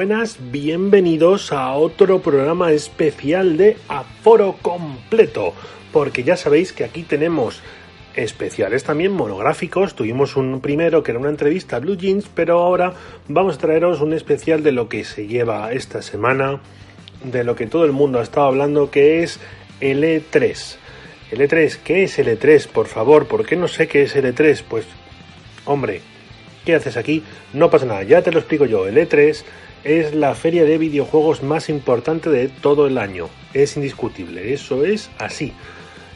buenas, bienvenidos a otro programa especial de Aforo Completo, porque ya sabéis que aquí tenemos especiales también monográficos, tuvimos un primero que era una entrevista a Blue Jeans, pero ahora vamos a traeros un especial de lo que se lleva esta semana, de lo que todo el mundo ha estado hablando, que es el E3. El E3, ¿qué es el E3? Por favor, ¿por qué no sé qué es el E3? Pues, hombre, ¿qué haces aquí? No pasa nada, ya te lo explico yo. El E3 es la feria de videojuegos más importante de todo el año. Es indiscutible, eso es así.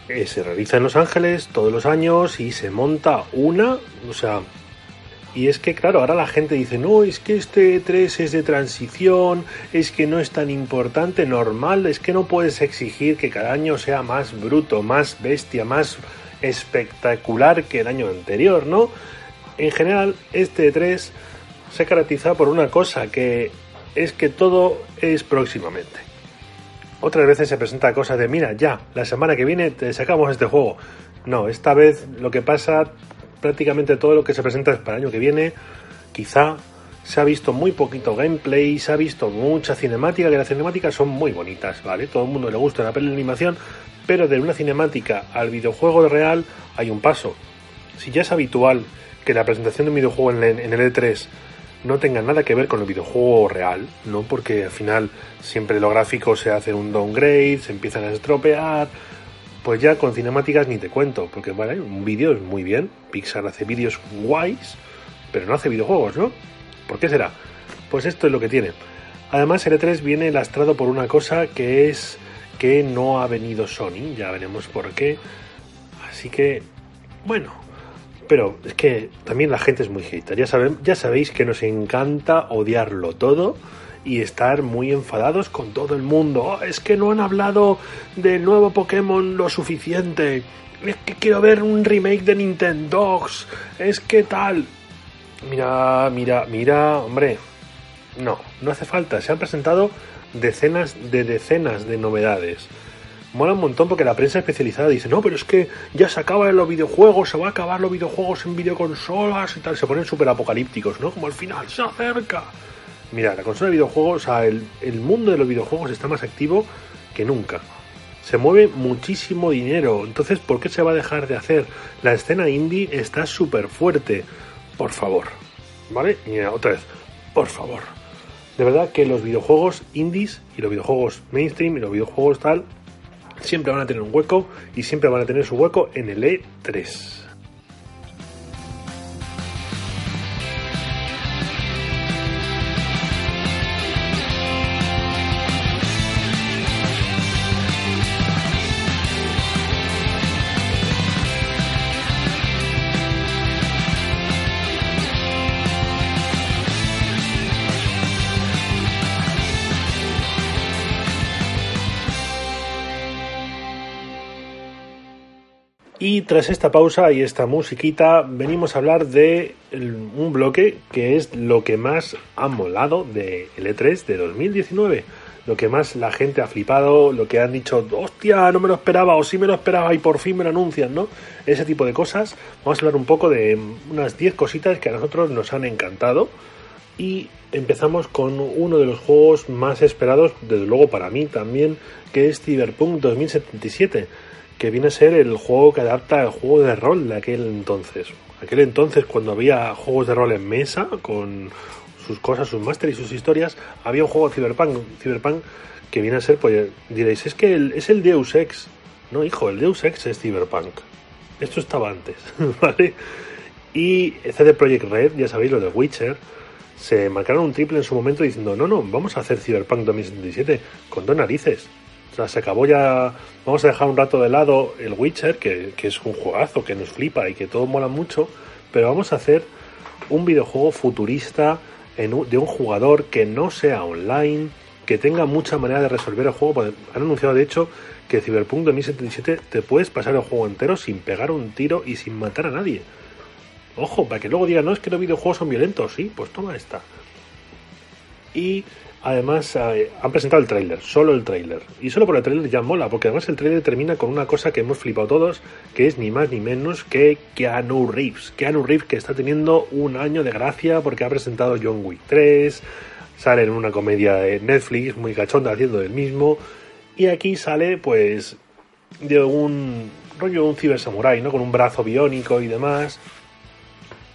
Eh, se realiza en Los Ángeles todos los años y se monta una, o sea, y es que, claro, ahora la gente dice, no, es que este E3 es de transición, es que no es tan importante, normal, es que no puedes exigir que cada año sea más bruto, más bestia, más espectacular que el año anterior, ¿no? En general, este E3 se caracteriza por una cosa, que es que todo es próximamente. Otras veces se presenta cosas de, mira, ya, la semana que viene te sacamos este juego. No, esta vez lo que pasa, prácticamente todo lo que se presenta es para el año que viene. Quizá se ha visto muy poquito gameplay, se ha visto mucha cinemática, que las cinemáticas son muy bonitas, ¿vale? Todo el mundo le gusta la peli de animación, pero de una cinemática al videojuego real hay un paso. Si ya es habitual que la presentación de un videojuego en el E3 no tenga nada que ver con el videojuego real, ¿no? Porque al final siempre los gráficos se hace un downgrade, se empiezan a estropear, pues ya con cinemáticas ni te cuento, porque vale, un vídeo es muy bien, Pixar hace vídeos guays, pero no hace videojuegos, ¿no? ¿Por qué será? Pues esto es lo que tiene. Además, el E3 viene lastrado por una cosa que es que no ha venido Sony, ya veremos por qué. Así que, bueno, pero es que también la gente es muy hater. Ya, ya sabéis que nos encanta odiarlo todo y estar muy enfadados con todo el mundo. Oh, es que no han hablado del nuevo Pokémon lo suficiente. Es que quiero ver un remake de Nintendo. Es que tal. Mira, mira, mira, hombre. No, no hace falta. Se han presentado decenas de decenas de novedades mola un montón porque la prensa especializada dice, no, pero es que ya se acaban los videojuegos, se va a acabar los videojuegos en videoconsolas y tal, se ponen súper apocalípticos, ¿no? Como al final se acerca. Mira, la consola de videojuegos, o sea, el, el mundo de los videojuegos está más activo que nunca. Se mueve muchísimo dinero, entonces ¿por qué se va a dejar de hacer? La escena indie está súper fuerte. Por favor. ¿Vale? Y otra vez, por favor. De verdad que los videojuegos indies y los videojuegos mainstream y los videojuegos tal siempre van a tener un hueco y siempre van a tener su hueco en el E3. Tras esta pausa y esta musiquita, venimos a hablar de un bloque que es lo que más ha molado de E3 de 2019. Lo que más la gente ha flipado, lo que han dicho, hostia, no me lo esperaba, o sí me lo esperaba y por fin me lo anuncian, ¿no? Ese tipo de cosas. Vamos a hablar un poco de unas 10 cositas que a nosotros nos han encantado. Y empezamos con uno de los juegos más esperados, desde luego para mí también, que es Cyberpunk 2077 que viene a ser el juego que adapta el juego de rol de aquel entonces. Aquel entonces, cuando había juegos de rol en mesa, con sus cosas, sus máster y sus historias, había un juego Cyberpunk, Cyberpunk que viene a ser, pues diréis, es que es el Deus Ex. No, hijo, el Deus Ex es Cyberpunk. Esto estaba antes, ¿vale? Y CD Projekt Red, ya sabéis, lo de Witcher, se marcaron un triple en su momento diciendo, no, no, vamos a hacer Cyberpunk 2077 con dos narices. O sea, se acabó ya. Vamos a dejar un rato de lado el Witcher, que, es un juegazo que nos flipa y que todo mola mucho, pero vamos a hacer un videojuego futurista de un jugador que no sea online, que tenga mucha manera de resolver el juego. Han anunciado, de hecho, que Cyberpunk 2077 te puedes pasar el juego entero sin pegar un tiro y sin matar a nadie. Ojo, para que luego digan, no, es que los videojuegos son violentos. Sí, pues toma esta. Y Además, eh, han presentado el tráiler, solo el tráiler. Y solo por el tráiler ya mola, porque además el tráiler termina con una cosa que hemos flipado todos, que es ni más ni menos que Keanu Reeves. Keanu Reeves que está teniendo un año de gracia porque ha presentado John Wick 3, sale en una comedia de Netflix muy cachonda haciendo el mismo y aquí sale pues de un rollo un ciber samurai, ¿no? Con un brazo biónico y demás.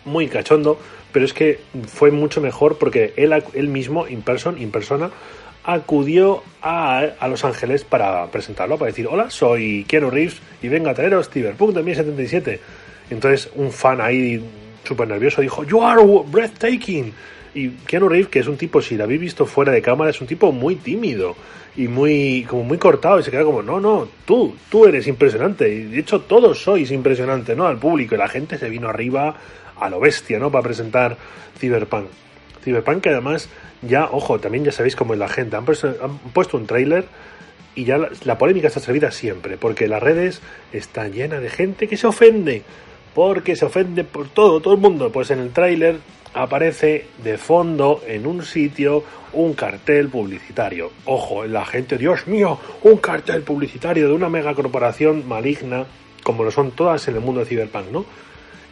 Muy cachondo, pero es que fue mucho mejor porque él, él mismo, in person, in persona, acudió a, a, Los Ángeles para presentarlo, para decir, hola, soy Keanu Reeves y vengo a traeros Cyberpunk 2077. Entonces un fan ahí súper nervioso dijo, You are breathtaking. Y Keanu Reeves, que es un tipo, si lo habéis visto fuera de cámara, es un tipo muy tímido y muy como muy cortado y se queda como no no tú tú eres impresionante y de hecho todos sois impresionantes no al público. Y la gente se vino arriba a lo bestia no para presentar Cyberpunk. Cyberpunk que además ya ojo también ya sabéis cómo es la gente. Han puesto, un tráiler y ya la, la, polémica está servida siempre porque las redes están llenas de gente que se ofende porque se ofende por todo todo el mundo. Pues en el tráiler aparece de fondo en un sitio un cartel publicitario. Ojo, la gente, Dios mío, un cartel publicitario de una megacorporación maligna, como lo son todas en el mundo de Cyberpunk, ¿no?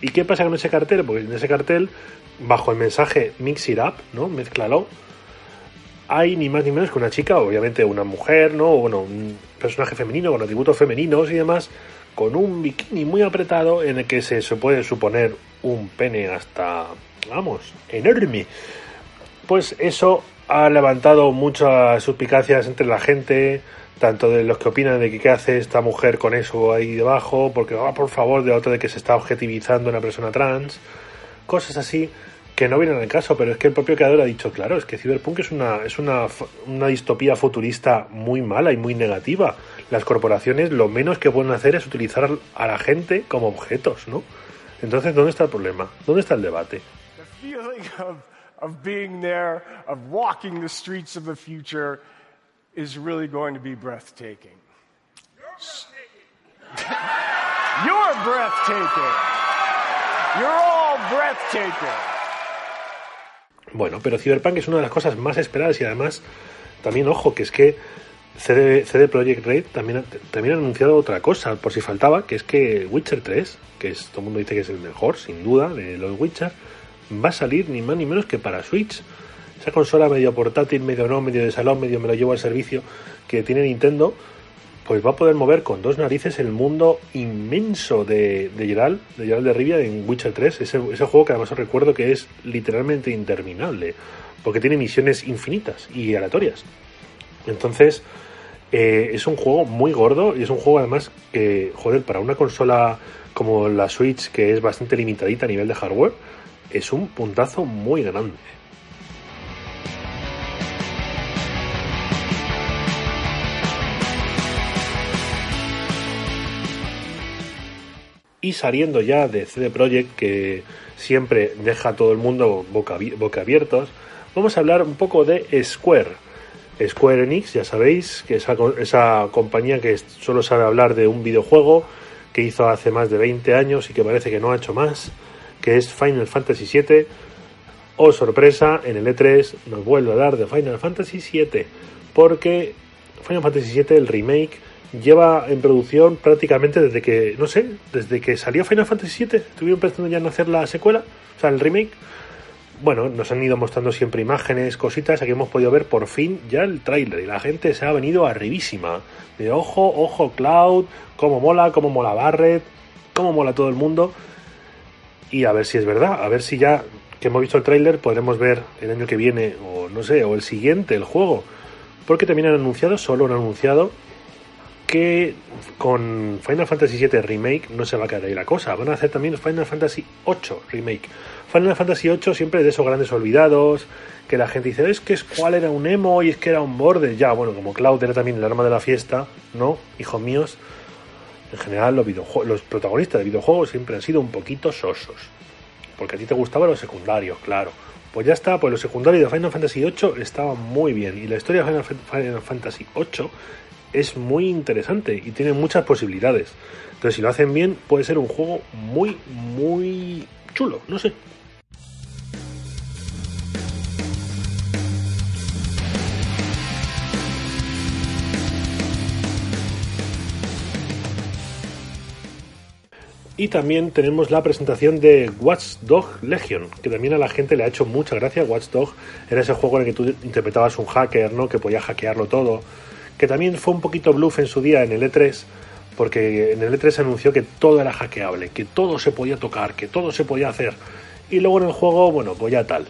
¿Y qué pasa con ese cartel? Pues en ese cartel, bajo el mensaje Mix It Up, ¿no? Mezclalo, hay ni más ni menos que una chica, obviamente una mujer, ¿no? O bueno, un personaje femenino con atributos femeninos y demás, con un bikini muy apretado en el que se puede suponer un pene hasta, vamos, enorme. Pues eso ha levantado muchas suspicacias entre la gente, tanto de los que opinan de que qué hace esta mujer con eso ahí debajo, porque va por favor, de otro de que se está objetivizando una persona trans, cosas así que no vienen al caso, pero es que el propio creador ha dicho, claro, es que Cyberpunk es una, es una, una distopía futurista muy mala y muy negativa. Las corporaciones lo menos que pueden hacer es utilizar a la gente como objetos, ¿no? Entonces, ¿dónde está el problema? ¿Dónde está el debate? Of being there, of walking the streets of the future, is really going to be breathtaking. You're breathtaking. You're all breathtaking. Bueno, pero Cyberpunk es una de las cosas más esperadas y además, también ojo, que es que CD, CD Projekt Red también, también ha anunciado otra cosa, por si faltaba, que es que Witcher 3, que es, todo el mundo dice que es el mejor, sin duda, de los Witcher, va a salir ni más ni menos que para Switch. Esa consola medio portátil, medio no, medio de salón, medio me lo llevo al servicio que tiene Nintendo, pues va a poder mover con dos narices el mundo inmenso de, de de Geralt de Rivia en Witcher 3. Ese, ese juego que además os recuerdo que es literalmente interminable, porque tiene misiones infinitas y aleatorias. Entonces, eh, es un juego muy gordo y es un juego además que, joder, para una consola como la Switch, que es bastante limitadita a nivel de hardware, es un puntazo muy grande. Y saliendo ya de CD Projekt, que siempre deja a todo el mundo boca, boca abiertos, vamos a hablar un poco de Square. Square Enix, ya sabéis, que esa, esa compañía que solo sabe hablar de un videojuego que hizo hace más de 20 años y que parece que no ha hecho más que es Final Fantasy VII. Oh, sorpresa, en el E3 nos vuelve a dar de Final Fantasy VII, porque Final Fantasy VII, el remake, lleva en producción prácticamente desde que, no sé, desde que salió Final Fantasy VII, estuvieron pensando ya en hacer la secuela, o sea, el remake. Bueno, nos han ido mostrando siempre imágenes, cositas, aquí hemos podido ver por fin ya el tráiler y la gente se ha venido arribísima. De ojo, ojo Cloud, cómo mola, cómo mola Barret, cómo mola todo el mundo y a ver si es verdad, a ver si ya que hemos visto el tráiler podremos ver el año que viene o no sé, o el siguiente el juego. Porque también han anunciado, solo han anunciado que con Final Fantasy VII Remake no se va a quedar ahí la cosa. Van a hacer también Final Fantasy VIII Remake. Final Fantasy VIII siempre de esos grandes olvidados, que la gente dice, es que es cuál era un emo y es que era un borde. Ya, bueno, como Cloud era también el arma de la fiesta, ¿no? Hijos míos en general los, los protagonistas de videojuegos siempre han sido un poquito sosos. Porque a ti te gustaban los secundarios, claro. Pues ya está, pues los secundarios de Final Fantasy VIII estaban muy bien. Y la historia de Final Fantasy VIII es muy interesante y tiene muchas posibilidades. Entonces, si lo hacen bien, puede ser un juego muy, muy chulo. No sé, Y también tenemos la presentación de Watchdog Legion, que también a la gente le ha hecho mucha gracia. Watchdog era ese juego en el que tú interpretabas un hacker, ¿no? Que podía hackearlo todo. Que también fue un poquito bluff en su día en el E3, porque en el E3 se anunció que todo era hackeable, que todo se podía tocar, que todo se podía hacer. Y luego en el juego, bueno, pues ya tal.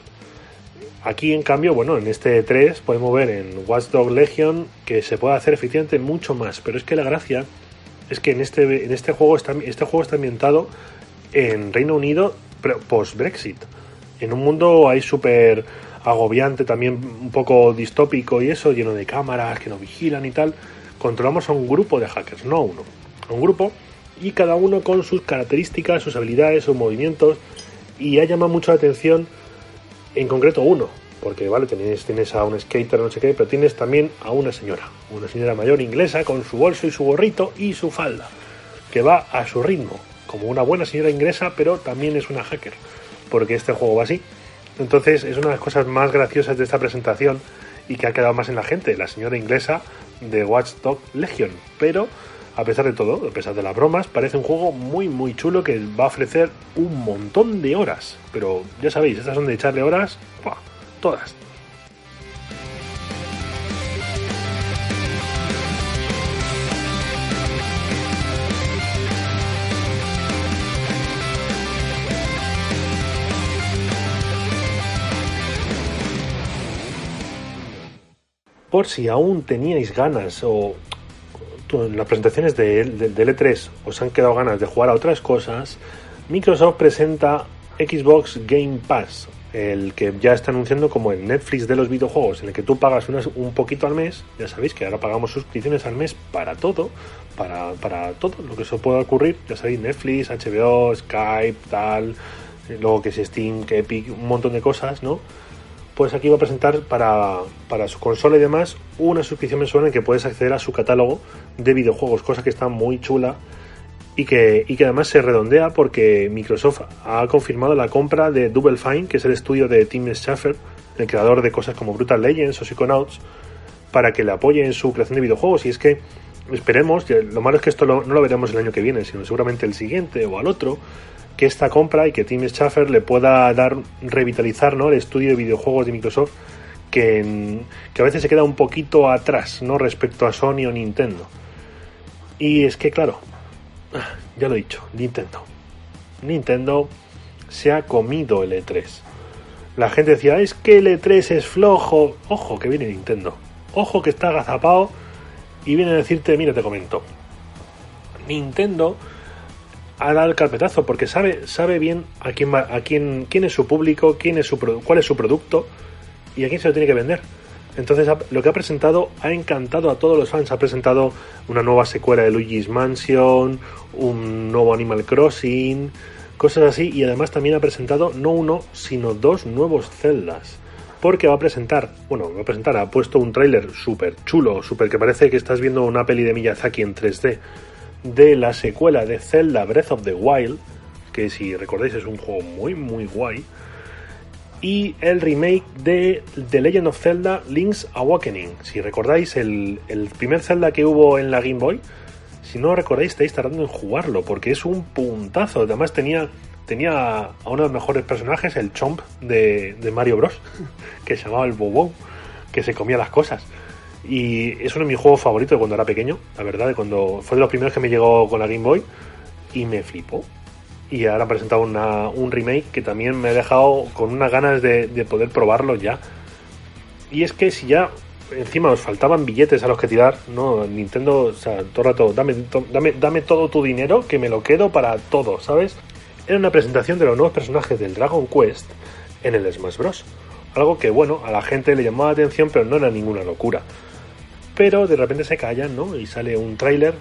Aquí, en cambio, bueno, en este E3 podemos ver en Watchdog Legion que se puede hacer efectivamente mucho más, pero es que la gracia es que en este, en este juego está, este juego está ambientado en Reino Unido post-Brexit. En un mundo ahí súper agobiante, también un poco distópico y eso, lleno de cámaras que nos vigilan y tal. Controlamos a un grupo de hackers, no a uno, a un grupo, y cada uno con sus características, sus habilidades, sus movimientos, y ha llamado mucho la atención, en concreto uno, porque vale, tienes, tienes a un skater, no sé qué, pero tienes también a una señora, una señora mayor inglesa con su bolso y su gorrito y su falda, que va a su ritmo, como una buena señora inglesa, pero también es una hacker, porque este juego va así. Entonces es una de las cosas más graciosas de esta presentación y que ha quedado más en la gente, la señora inglesa de Watchdog Legion. Pero a pesar de todo, a pesar de las bromas, parece un juego muy muy chulo que va a ofrecer un montón de horas. Pero ya sabéis, estas son de echarle horas todas. Por si aún teníais ganas o en las presentaciones de, de, E3 os han quedado ganas de jugar a otras cosas, Microsoft presenta Xbox Game Pass, el que ya está anunciando como el Netflix de los videojuegos, en el que tú pagas un poquito al mes, ya sabéis que ahora pagamos suscripciones al mes para todo, para, para todo lo que se pueda ocurrir, ya sabéis, Netflix, HBO, Skype, tal, luego que es Steam, que Epic, un montón de cosas, ¿no? Pues aquí va a presentar para, para su consola y demás una suscripción mensual en que puedes acceder a su catálogo de videojuegos, cosa que está muy chula y que, y que además se redondea porque Microsoft ha confirmado la compra de Double Fine, que es el estudio de Tim Schafer, el creador de cosas como Brutal Legends o Psychonauts, para que le apoye en su creación de videojuegos. Y es que esperemos, lo malo es que esto no lo veremos el año que viene, sino seguramente el siguiente o al otro, que esta compra y que Tim Schafer le pueda dar, revitalizar ¿no? el estudio de videojuegos de Microsoft, que, que a veces se queda un poquito atrás ¿no? respecto a Sony o Nintendo. Y es que, claro, ya lo he dicho, Nintendo. Nintendo se ha comido el E3. La gente decía, es que el E3 es flojo. Ojo que viene Nintendo. Ojo que está agazapado y viene a decirte, mira, te comento. Nintendo ha dado el carpetazo porque sabe, sabe bien a quién, a quién, quién es su público, quién es su, cuál es su producto y a quién se lo tiene que vender. Entonces lo que ha presentado ha encantado a todos los fans. Ha presentado una nueva secuela de Luigi's Mansion, un nuevo Animal Crossing, cosas así. Y además también ha presentado no uno, sino dos nuevos Zeldas. Porque va a presentar, bueno, va a presentar, ha puesto un tráiler súper chulo, súper que parece que estás viendo una peli de Miyazaki en 3D, de la secuela de Zelda Breath of the Wild, que si recordáis es un juego muy, muy guay y el remake de The Legend of Zelda Link's Awakening. Si recordáis el, primer Zelda que hubo en la Game Boy, si no recordáis estáis tardando en jugarlo porque es un puntazo. Además tenía, tenía a uno de los mejores personajes, el Chomp de, Mario Bros, que se llamaba el Bobo, que se comía las cosas. Y es uno de mis juegos favoritos de cuando era pequeño, la verdad, de cuando fue de los primeros que me llegó con la Game Boy y me flipó y ahora han presentado un remake que también me ha dejado con unas ganas de, poder probarlo ya. Y es que si ya encima os faltaban billetes a los que tirar, no, Nintendo, o sea, todo el rato, dame, dame, dame todo tu dinero que me lo quedo para todo, ¿sabes? Era una presentación de los nuevos personajes del Dragon Quest en el Smash Bros. Algo que, bueno, a la gente le llamaba la atención, pero no era ninguna locura pero de repente se callan, ¿no? Y sale un tráiler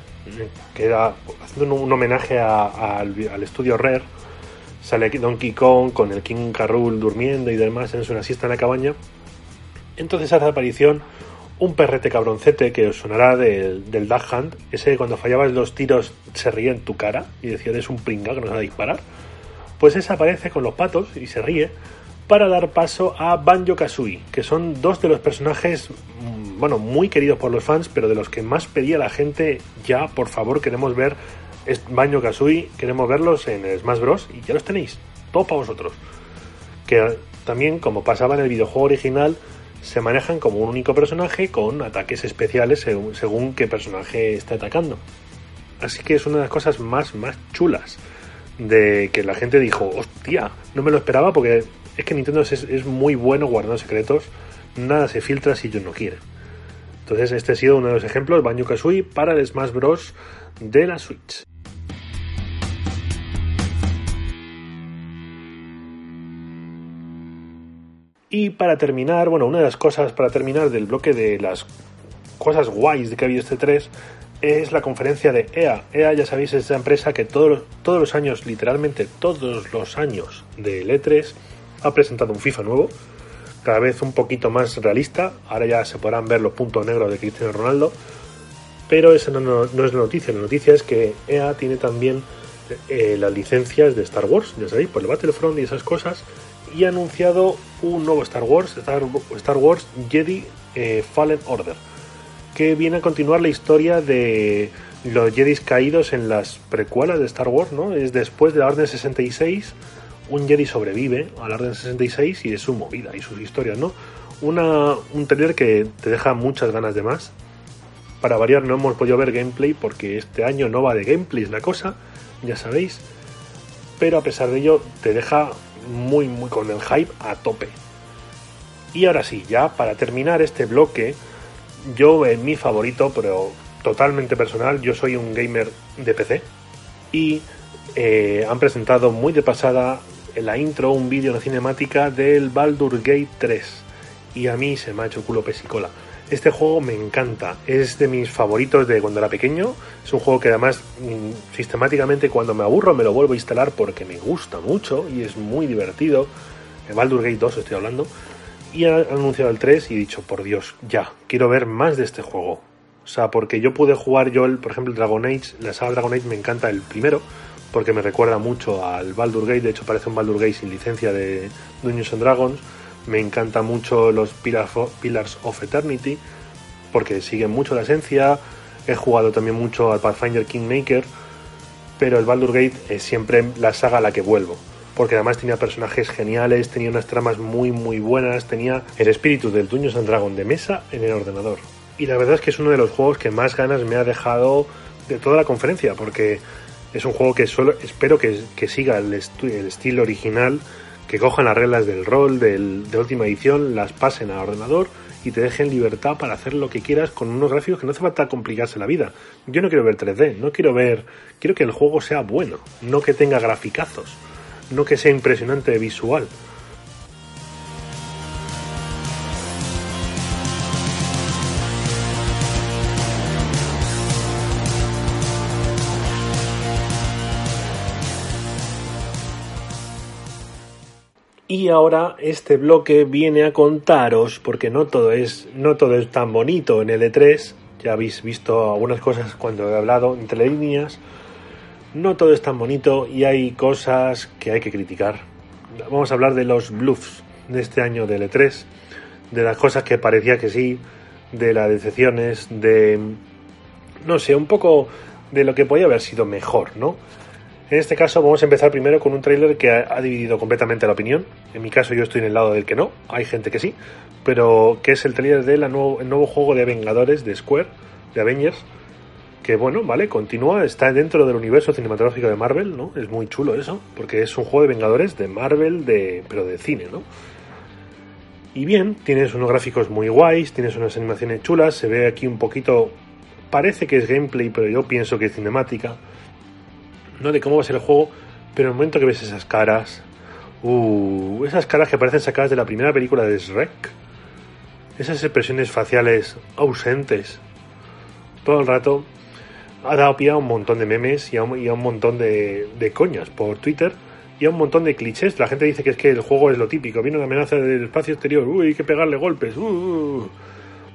que haciendo un, homenaje al estudio Rare. Sale Donkey Kong con el King Carroll durmiendo y demás en una siesta en la cabaña. Entonces hace aparición un perrete cabroncete que os sonará del, del Duck Hunt, ese cuando fallabas los tiros se ríe en tu cara y decía eres un pringa que nos va a disparar. Pues ese aparece con los patos y se ríe para dar paso a Banjo Kazooie, que son dos de los personajes bueno, muy queridos por los fans, pero de los que más pedía la gente, ya por favor queremos ver Baño Kazooie, queremos verlos en Smash Bros. y ya los tenéis, todos para vosotros. Que también, como pasaba en el videojuego original, se manejan como un único personaje con ataques especiales según, según qué personaje está atacando. Así que es una de las cosas más, más chulas de que la gente dijo, hostia, no me lo esperaba porque es que Nintendo es, muy bueno guardando secretos, nada se filtra si ellos no quieren. Entonces este ha sido uno de los ejemplos, Banjo Kazooie para el Smash Bros. de la Switch. Y para terminar, bueno, una de las cosas para terminar del bloque de las cosas guays de que ha habido este 3 es la conferencia de EA. EA, ya sabéis, es esa empresa que todos, todos los años, literalmente todos los años del E3, ha presentado un FIFA nuevo, cada vez un poquito más realista. Ahora ya se podrán ver los puntos negros de Cristiano Ronaldo. Pero esa no, es la noticia. La noticia es que EA tiene también eh, las licencias de Star Wars, ya sabéis, por el Battlefront y esas cosas. Y ha anunciado un nuevo Star Wars, Star, Star Wars Jedi eh, Fallen Order que viene a continuar la historia de los Jedi caídos en las precuelas de Star Wars, ¿no? Es después de la Orden 66, un Jedi sobrevive a la Orden 66 y es su movida y sus historias, ¿no? Un trailer que te deja muchas ganas de más. Para variar no hemos podido ver gameplay porque este año no va de gameplay es la cosa, ya sabéis. Pero a pesar de ello te deja muy muy con el hype a tope. Y ahora sí, ya para terminar este bloque, yo en mi favorito, pero totalmente personal, yo soy un gamer de PC y eh, han presentado muy de pasada en la intro un vídeo, una cinemática del Baldur Gate 3 y a mí se me ha hecho culo pesicola. Este juego me encanta, es de mis favoritos de cuando era pequeño, es un juego que además mm, sistemáticamente cuando me aburro me lo vuelvo a instalar porque me gusta mucho y es muy divertido. El Baldur Gate 2 estoy hablando y ha anunciado el 3 y he dicho, por Dios, ya, quiero ver más de este juego. O sea, porque yo pude jugar yo, el, por ejemplo, el Dragon Age, la saga Dragon Age me encanta el primero, porque me recuerda mucho al Baldur Gate, de hecho parece un Baldur Gate sin licencia de Dungeons and Dragons. Me encanta mucho los Pillars of Eternity, porque siguen mucho la esencia. He jugado también mucho al Pathfinder Kingmaker, pero el Baldur Gate es siempre la saga a la que vuelvo porque además tenía personajes geniales, tenía unas tramas muy muy buenas, tenía el espíritu del Dungeons and Dragon de mesa en el ordenador. Y la verdad es que es uno de los juegos que más ganas me ha dejado de toda la conferencia, porque es un juego que solo espero que, siga el, estilo original, que cojan las reglas del rol del, de última edición, las pasen a ordenador y te dejen libertad para hacer lo que quieras con unos gráficos que no hace falta complicarse la vida. Yo no quiero ver 3D, no quiero ver, quiero que el juego sea bueno, no que tenga graficazos no que sea impresionante visual. Y ahora este bloque viene a contaros, porque no todo es, no todo es tan bonito en el E3, ya habéis visto algunas cosas cuando he hablado entre líneas, no todo es tan bonito y hay cosas que hay que criticar. Vamos a hablar de los bluffs de este año del E3, de las cosas que parecía que sí, de las decepciones, de... no sé, un poco de lo que podía haber sido mejor, ¿no? En este caso vamos a empezar primero con un tráiler que ha, dividido completamente la opinión. En mi caso yo estoy en el lado del que no, hay gente que sí, pero que es el tráiler del nuevo, juego de Vengadores de Square, de Avengers, que bueno, vale, continúa, está dentro del universo cinematográfico de Marvel, ¿no? Es muy chulo eso, porque es un juego de Vengadores de Marvel, de, pero de cine, ¿no? Y bien, tienes unos gráficos muy guays, tienes unas animaciones chulas, se ve aquí un poquito, parece que es gameplay, pero yo pienso que es cinemática, no de cómo va a ser el juego, pero en el momento que ves esas caras, uh, esas caras que parecen sacadas de la primera película de Shrek, esas expresiones faciales ausentes, todo el rato, ha dado pie a un montón de memes y a un, montón de, coñas por Twitter y a un montón de clichés. La gente dice que es que el juego es lo típico. Viene una amenaza del espacio exterior. Uy, hay que pegarle golpes. Uh, uh.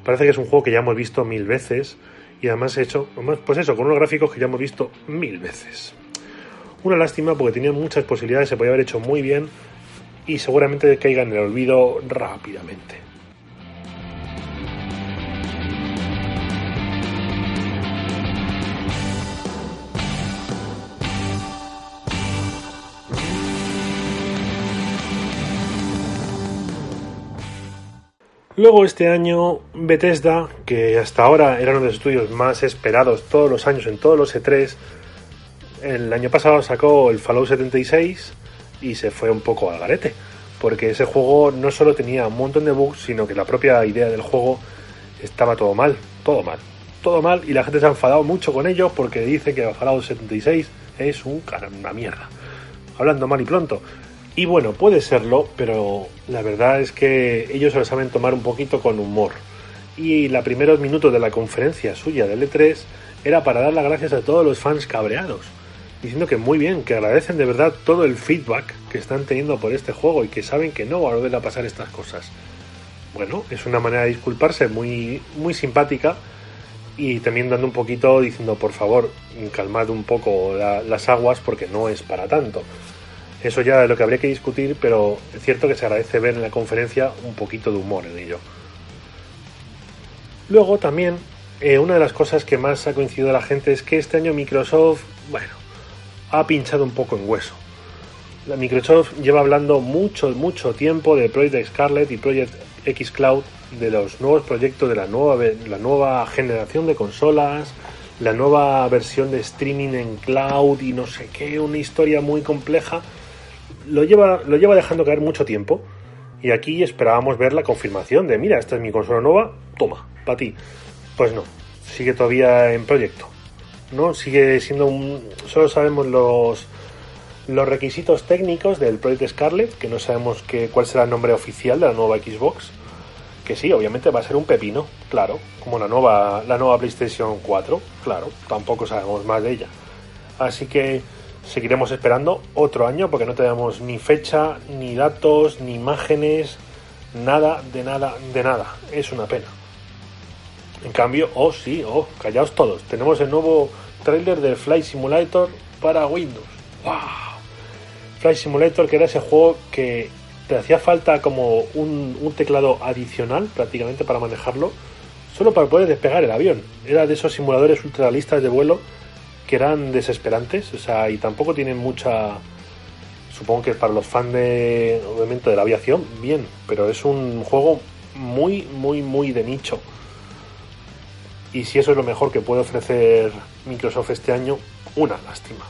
Parece que es un juego que ya hemos visto mil veces. Y además hecho, pues eso, con unos gráficos que ya hemos visto mil veces. Una lástima porque tenía muchas posibilidades, se podía haber hecho muy bien y seguramente caiga en el olvido rápidamente. Luego este año Bethesda, que hasta ahora era uno de los estudios más esperados todos los años en todos los E3, el año pasado sacó el Fallout 76 y se fue un poco al garete, porque ese juego no solo tenía un montón de bugs, sino que la propia idea del juego estaba todo mal, todo mal, todo mal y la gente se ha enfadado mucho con ello porque dice que Fallout 76 es un una mierda. Hablando mal y pronto, y bueno, puede serlo, pero la verdad es que ellos se lo saben tomar un poquito con humor. Y la primeros minutos de la conferencia suya del E3 era para dar las gracias a todos los fans cabreados, diciendo que muy bien, que agradecen de verdad todo el feedback que están teniendo por este juego y que saben que no va a volver a pasar estas cosas. Bueno, es una manera de disculparse muy, muy simpática y también dando un poquito diciendo por favor calmad un poco las aguas porque no es para tanto. Eso ya es lo que habría que discutir, pero es cierto que se agradece ver en la conferencia un poquito de humor en ello. Luego también, eh, una de las cosas que más ha coincidido la gente es que este año Microsoft, bueno, ha pinchado un poco en hueso. La Microsoft lleva hablando mucho, mucho tiempo de Project Scarlet y Project X Cloud, de los nuevos proyectos de la nueva, la nueva generación de consolas, la nueva versión de streaming en cloud y no sé qué, una historia muy compleja lo lleva, lo lleva dejando caer mucho tiempo. Y aquí esperábamos ver la confirmación de, mira, esta es mi consola nueva, toma, para ti. Pues no, sigue todavía en proyecto. ¿No? Sigue siendo un... Solo sabemos los, los requisitos técnicos del Project Scarlet, que no sabemos que, cuál será el nombre oficial de la nueva Xbox. Que sí, obviamente va a ser un pepino, claro, como la nueva, la nueva PlayStation 4, claro, tampoco sabemos más de ella. Así que seguiremos esperando otro año porque no tenemos ni fecha, ni datos, ni imágenes, nada, de nada, de nada. Es una pena. En cambio, oh sí, oh, callaos todos. Tenemos el nuevo trailer de Flight Simulator para Windows. ¡Wow! Flight Simulator, que era ese juego que te hacía falta como un, teclado adicional prácticamente para manejarlo, solo para poder despegar el avión. Era de esos simuladores ultralistas de vuelo que eran desesperantes, o sea, y tampoco tienen mucha. Supongo que para los fans de, obviamente, de la aviación, bien, pero es un juego muy, muy, muy de nicho. Y si eso es lo mejor que puede ofrecer Microsoft este año, una lástima.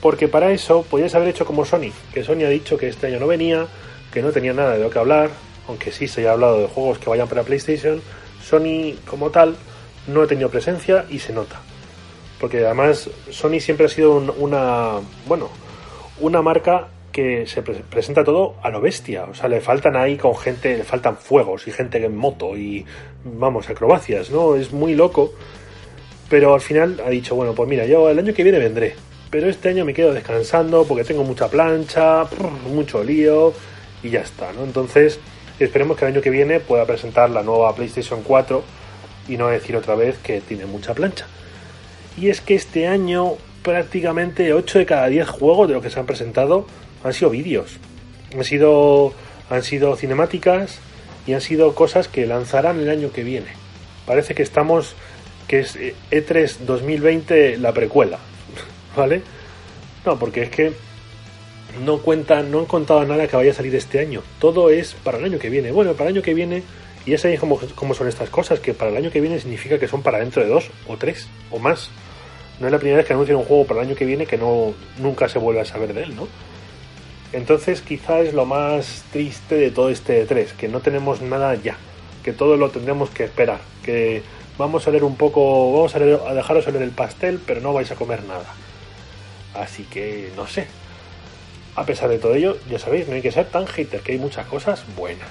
Porque para eso podías haber hecho como Sony, que Sony ha dicho que este año no venía, que no tenía nada de lo que hablar, aunque sí se haya hablado de juegos que vayan para PlayStation, Sony como tal no ha tenido presencia y se nota porque además Sony siempre ha sido una, bueno, una marca que se presenta todo a lo bestia, o sea, le faltan ahí con gente, le faltan fuegos y gente en moto y, vamos, acrobacias, ¿no? Es muy loco, pero al final ha dicho, bueno, pues mira, yo el año que viene vendré, pero este año me quedo descansando porque tengo mucha plancha, mucho lío y ya está, ¿no? Entonces, esperemos que el año que viene pueda presentar la nueva PlayStation 4 y no decir otra vez que tiene mucha plancha. Y es que este año prácticamente 8 de cada 10 juegos de los que se han presentado han sido vídeos. Han sido, han sido cinemáticas y han sido cosas que lanzarán el año que viene. Parece que estamos, que es E3 2020 la precuela, ¿vale? No, porque es que no cuentan, no han contado nada que vaya a salir este año. Todo es para el año que viene. Bueno, para el año que viene, y ya sabéis cómo, cómo son estas cosas, que para el año que viene significa que son para dentro de dos o tres o más no es la primera vez que anuncian un juego para el año que viene que no nunca se vuelve a saber de él, ¿no? Entonces quizá es lo más triste de todo este E3, que no tenemos nada ya, que todo lo tendremos que esperar, que vamos a leer un poco, vamos a, dejaros oler el pastel, pero no vais a comer nada. Así que no sé. A pesar de todo ello, ya sabéis, no hay que ser tan hater, que hay muchas cosas buenas.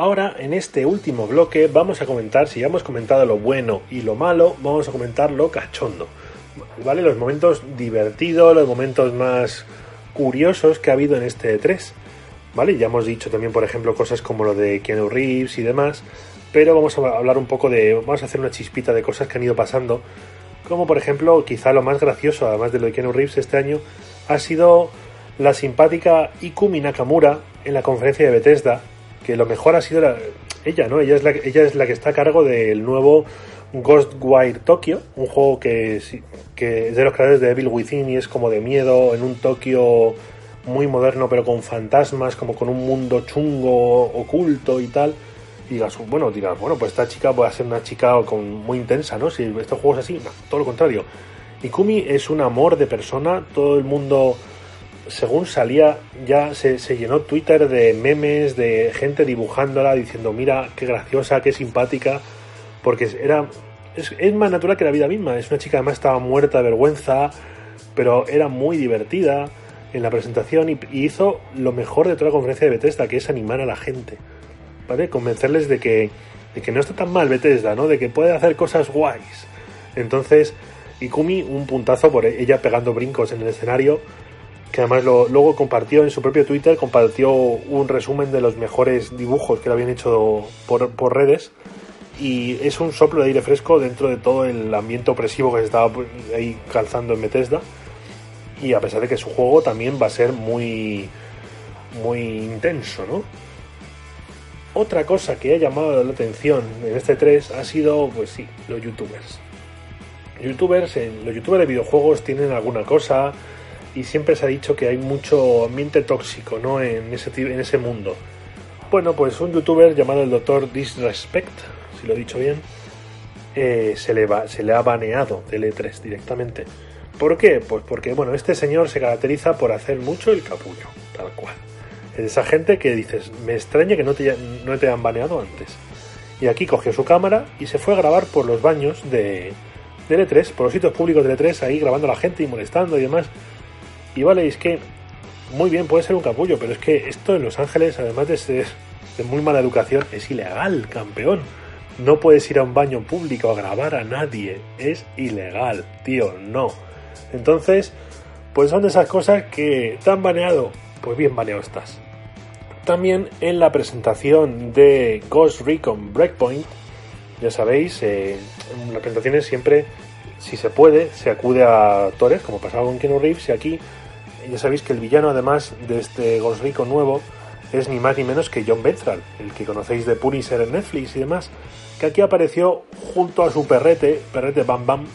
Ahora, en este último bloque, vamos a comentar, si ya hemos comentado lo bueno y lo malo, vamos a comentar lo cachondo. ¿Vale? Los momentos divertidos, los momentos más curiosos que ha habido en este E3. ¿Vale? Ya hemos dicho también, por ejemplo, cosas como lo de Keanu Reeves y demás. Pero vamos a hablar un poco de. Vamos a hacer una chispita de cosas que han ido pasando. Como por ejemplo, quizá lo más gracioso, además de lo de Keanu Reeves este año, ha sido la simpática Ikumi Nakamura en la conferencia de Bethesda, que lo mejor ha sido ella, ¿no? Ella es la, ella es la que está a cargo del nuevo Ghostwire Tokyo, un juego que, que es de los creadores de Evil Within y es como de miedo en un Tokio muy moderno pero con fantasmas, como con un mundo chungo, oculto y tal. Y digas, bueno, digas, bueno, pues esta chica puede ser una chica con, muy intensa, ¿no? Si estos juegos así, no, todo lo contrario. Ikumi es un amor de persona, todo el mundo, según salía, ya se, se llenó Twitter de memes, de gente dibujándola, diciendo, mira, qué graciosa, qué simpática porque era es, más natural que la vida misma. Es una chica además estaba muerta de vergüenza, pero era muy divertida en la presentación y, hizo lo mejor de toda la conferencia de Bethesda, que es animar a la gente, ¿vale? Convencerles de que, de que no está tan mal Bethesda, ¿no? De que puede hacer cosas guays. Entonces, Ikumi, un puntazo por ella pegando brincos en el escenario, que además lo, luego compartió en su propio Twitter, compartió un resumen de los mejores dibujos que le habían hecho por, por redes y es un soplo de aire fresco dentro de todo el ambiente opresivo que se estaba ahí calzando en Bethesda y a pesar de que su juego también va a ser muy muy intenso, ¿no? Otra cosa que ha llamado la atención en este 3 ha sido, pues sí, los youtubers. Youtubers, los youtubers de videojuegos tienen alguna cosa y siempre se ha dicho que hay mucho ambiente tóxico, ¿no? En ese, en ese mundo. Bueno, pues un youtuber llamado el Doctor Disrespect, si lo he dicho bien, eh, se, le va, se le ha baneado del E3 directamente. ¿Por qué? Pues porque, bueno, este señor se caracteriza por hacer mucho el capullo, tal cual. Es esa gente que dices, me extraña que no te, no te han baneado antes. Y aquí cogió su cámara y se fue a grabar por los baños de, del E3, por los sitios públicos del E3, ahí grabando a la gente y molestando y demás. Y vale, es que muy bien puede ser un capullo, pero es que esto en Los Ángeles, además de ser de muy mala educación, es ilegal, campeón. No puedes ir a un baño público a grabar a nadie. Es ilegal, tío, no. Entonces, pues son de esas cosas que te han baneado. Pues bien baneado estás. También en la presentación de Ghost Recon Breakpoint, ya sabéis, eh, en las presentaciones siempre, si se puede, se acude a actores, como pasaba con Keanu Reeves, y aquí ya sabéis que el villano, además de este Ghost Recon nuevo, es ni más ni menos que John Ventral, el que conocéis de Punisher en Netflix y demás, que aquí apareció junto a su perrete, perrete Bam Bam,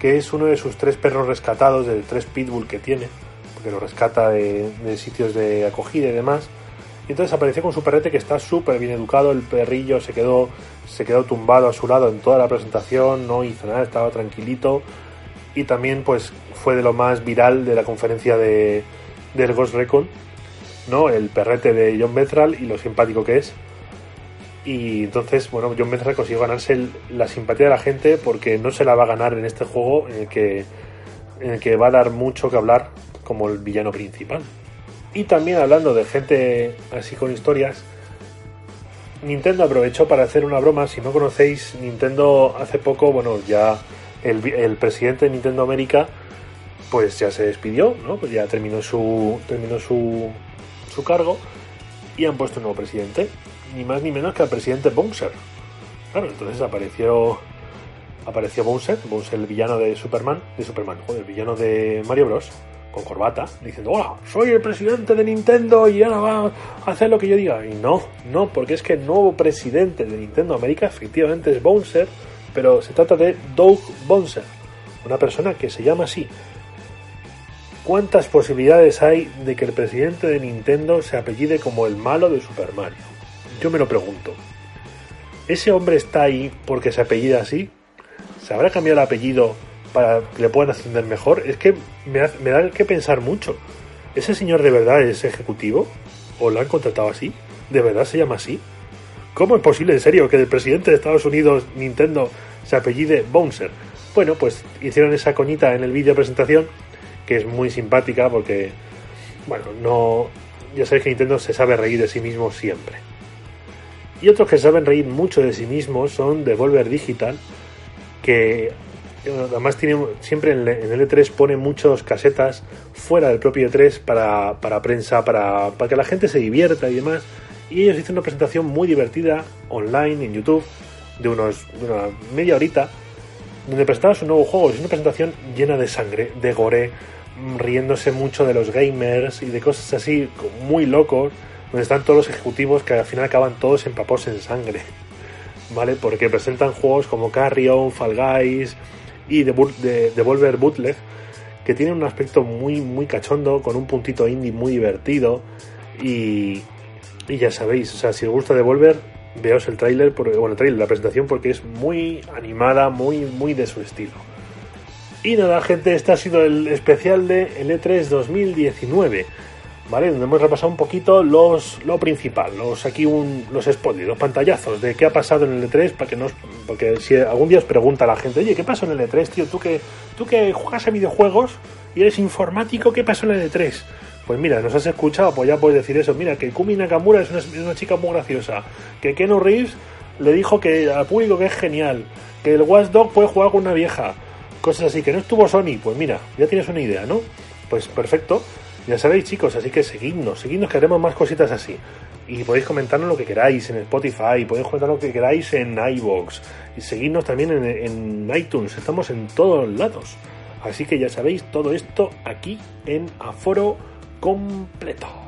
que es uno de sus tres perros rescatados, de tres pitbull que tiene, porque lo rescata de, sitios de acogida y demás. Y entonces apareció con su perrete que está súper bien educado, el perrillo se quedó, se quedó tumbado a su lado en toda la presentación, no hizo nada, estaba tranquilito. Y también pues fue de lo más viral de la conferencia de, del Ghost Recon, ¿no? El perrete de John Bethral y lo simpático que es. Y entonces, bueno, John Bethral consiguió ganarse la simpatía de la gente porque no se la va a ganar en este juego en el que, en el que va a dar mucho que hablar como el villano principal. Y también hablando de gente así con historias, Nintendo aprovechó para hacer una broma. Si no conocéis, Nintendo hace poco, bueno, ya el, presidente de Nintendo América, pues ya se despidió, ¿no? Pues ya terminó su, terminó su, su cargo y han puesto un nuevo presidente ni más ni menos que al presidente Bowser. Claro, entonces apareció apareció Bowser, Bowser el villano de Superman, de Superman, el villano de Mario Bros, con corbata, diciendo, hola, soy el presidente de Nintendo y ahora va a hacer lo que yo diga. Y no, no, porque es que el nuevo presidente de Nintendo América efectivamente es Bowser, pero se trata de Doug Bowser, una persona que se llama así. ¿Cuántas posibilidades hay de que el presidente de Nintendo se apellide como el malo de Super Mario? Yo me lo pregunto. ¿Ese hombre está ahí porque se apellida así? ¿Se habrá cambiado el apellido para que le puedan ascender mejor? Es que me, da que pensar mucho. ¿Ese señor de verdad es ejecutivo? ¿O lo han contratado así? ¿De verdad se llama así? ¿Cómo es posible, en serio, que el presidente de Estados Unidos, Nintendo, se apellide Bouncer? Bueno, pues hicieron esa coñita en el vídeo presentación, que es muy simpática porque, bueno, no. Ya sabéis que Nintendo se sabe reír de sí mismo siempre. Y otros que saben reír mucho de sí mismos son Devolver Digital, que además tiene, siempre en el E3 pone muchos casetas fuera del propio E3 para, para prensa, para, para, que la gente se divierta y demás. Y ellos hicieron una presentación muy divertida online en YouTube de, unos, de una media horita donde presentaban su nuevo juego. Es una presentación llena de sangre, de gore, riéndose mucho de los gamers y de cosas así muy locos donde están todos los ejecutivos que al final acaban todos empapados en sangre, ¿vale? Porque presentan juegos como Carrion, Fall Guys y Devolver Bootleg, que tienen un aspecto muy, muy cachondo, con un puntito indie muy divertido y, y ya sabéis, o sea, si os gusta Devolver, veos el tráiler, bueno, el trailer, la presentación, porque es muy animada, muy, muy de su estilo. Y nada, gente, este ha sido el especial de E3 2019. ¿Vale? Donde hemos repasado un poquito los, lo principal, los aquí un, los spoilers, los pantallazos de qué ha pasado en el E3 para que nos, porque si algún día os pregunta la gente, oye, ¿qué pasó en el E3, tío? Tú que, tú que juegas a videojuegos y eres informático, ¿qué pasó en el E3? Pues mira, nos has escuchado, pues ya puedes decir eso. Mira, que Kumi Nakamura es una, chica muy graciosa. Que Kenu Reeves le dijo que al público que es genial. Que el Watchdog puede jugar con una vieja. Cosas así. Que no estuvo Sony. Pues mira, ya tienes una idea, ¿no? Pues perfecto. Ya sabéis, chicos, así que seguidnos, seguidnos que haremos más cositas así. Y podéis comentarnos lo que queráis en Spotify, podéis comentar lo que queráis en iVoox. Y seguidnos también en, en iTunes. Estamos en todos lados. Así que ya sabéis todo esto aquí en Aforo completo.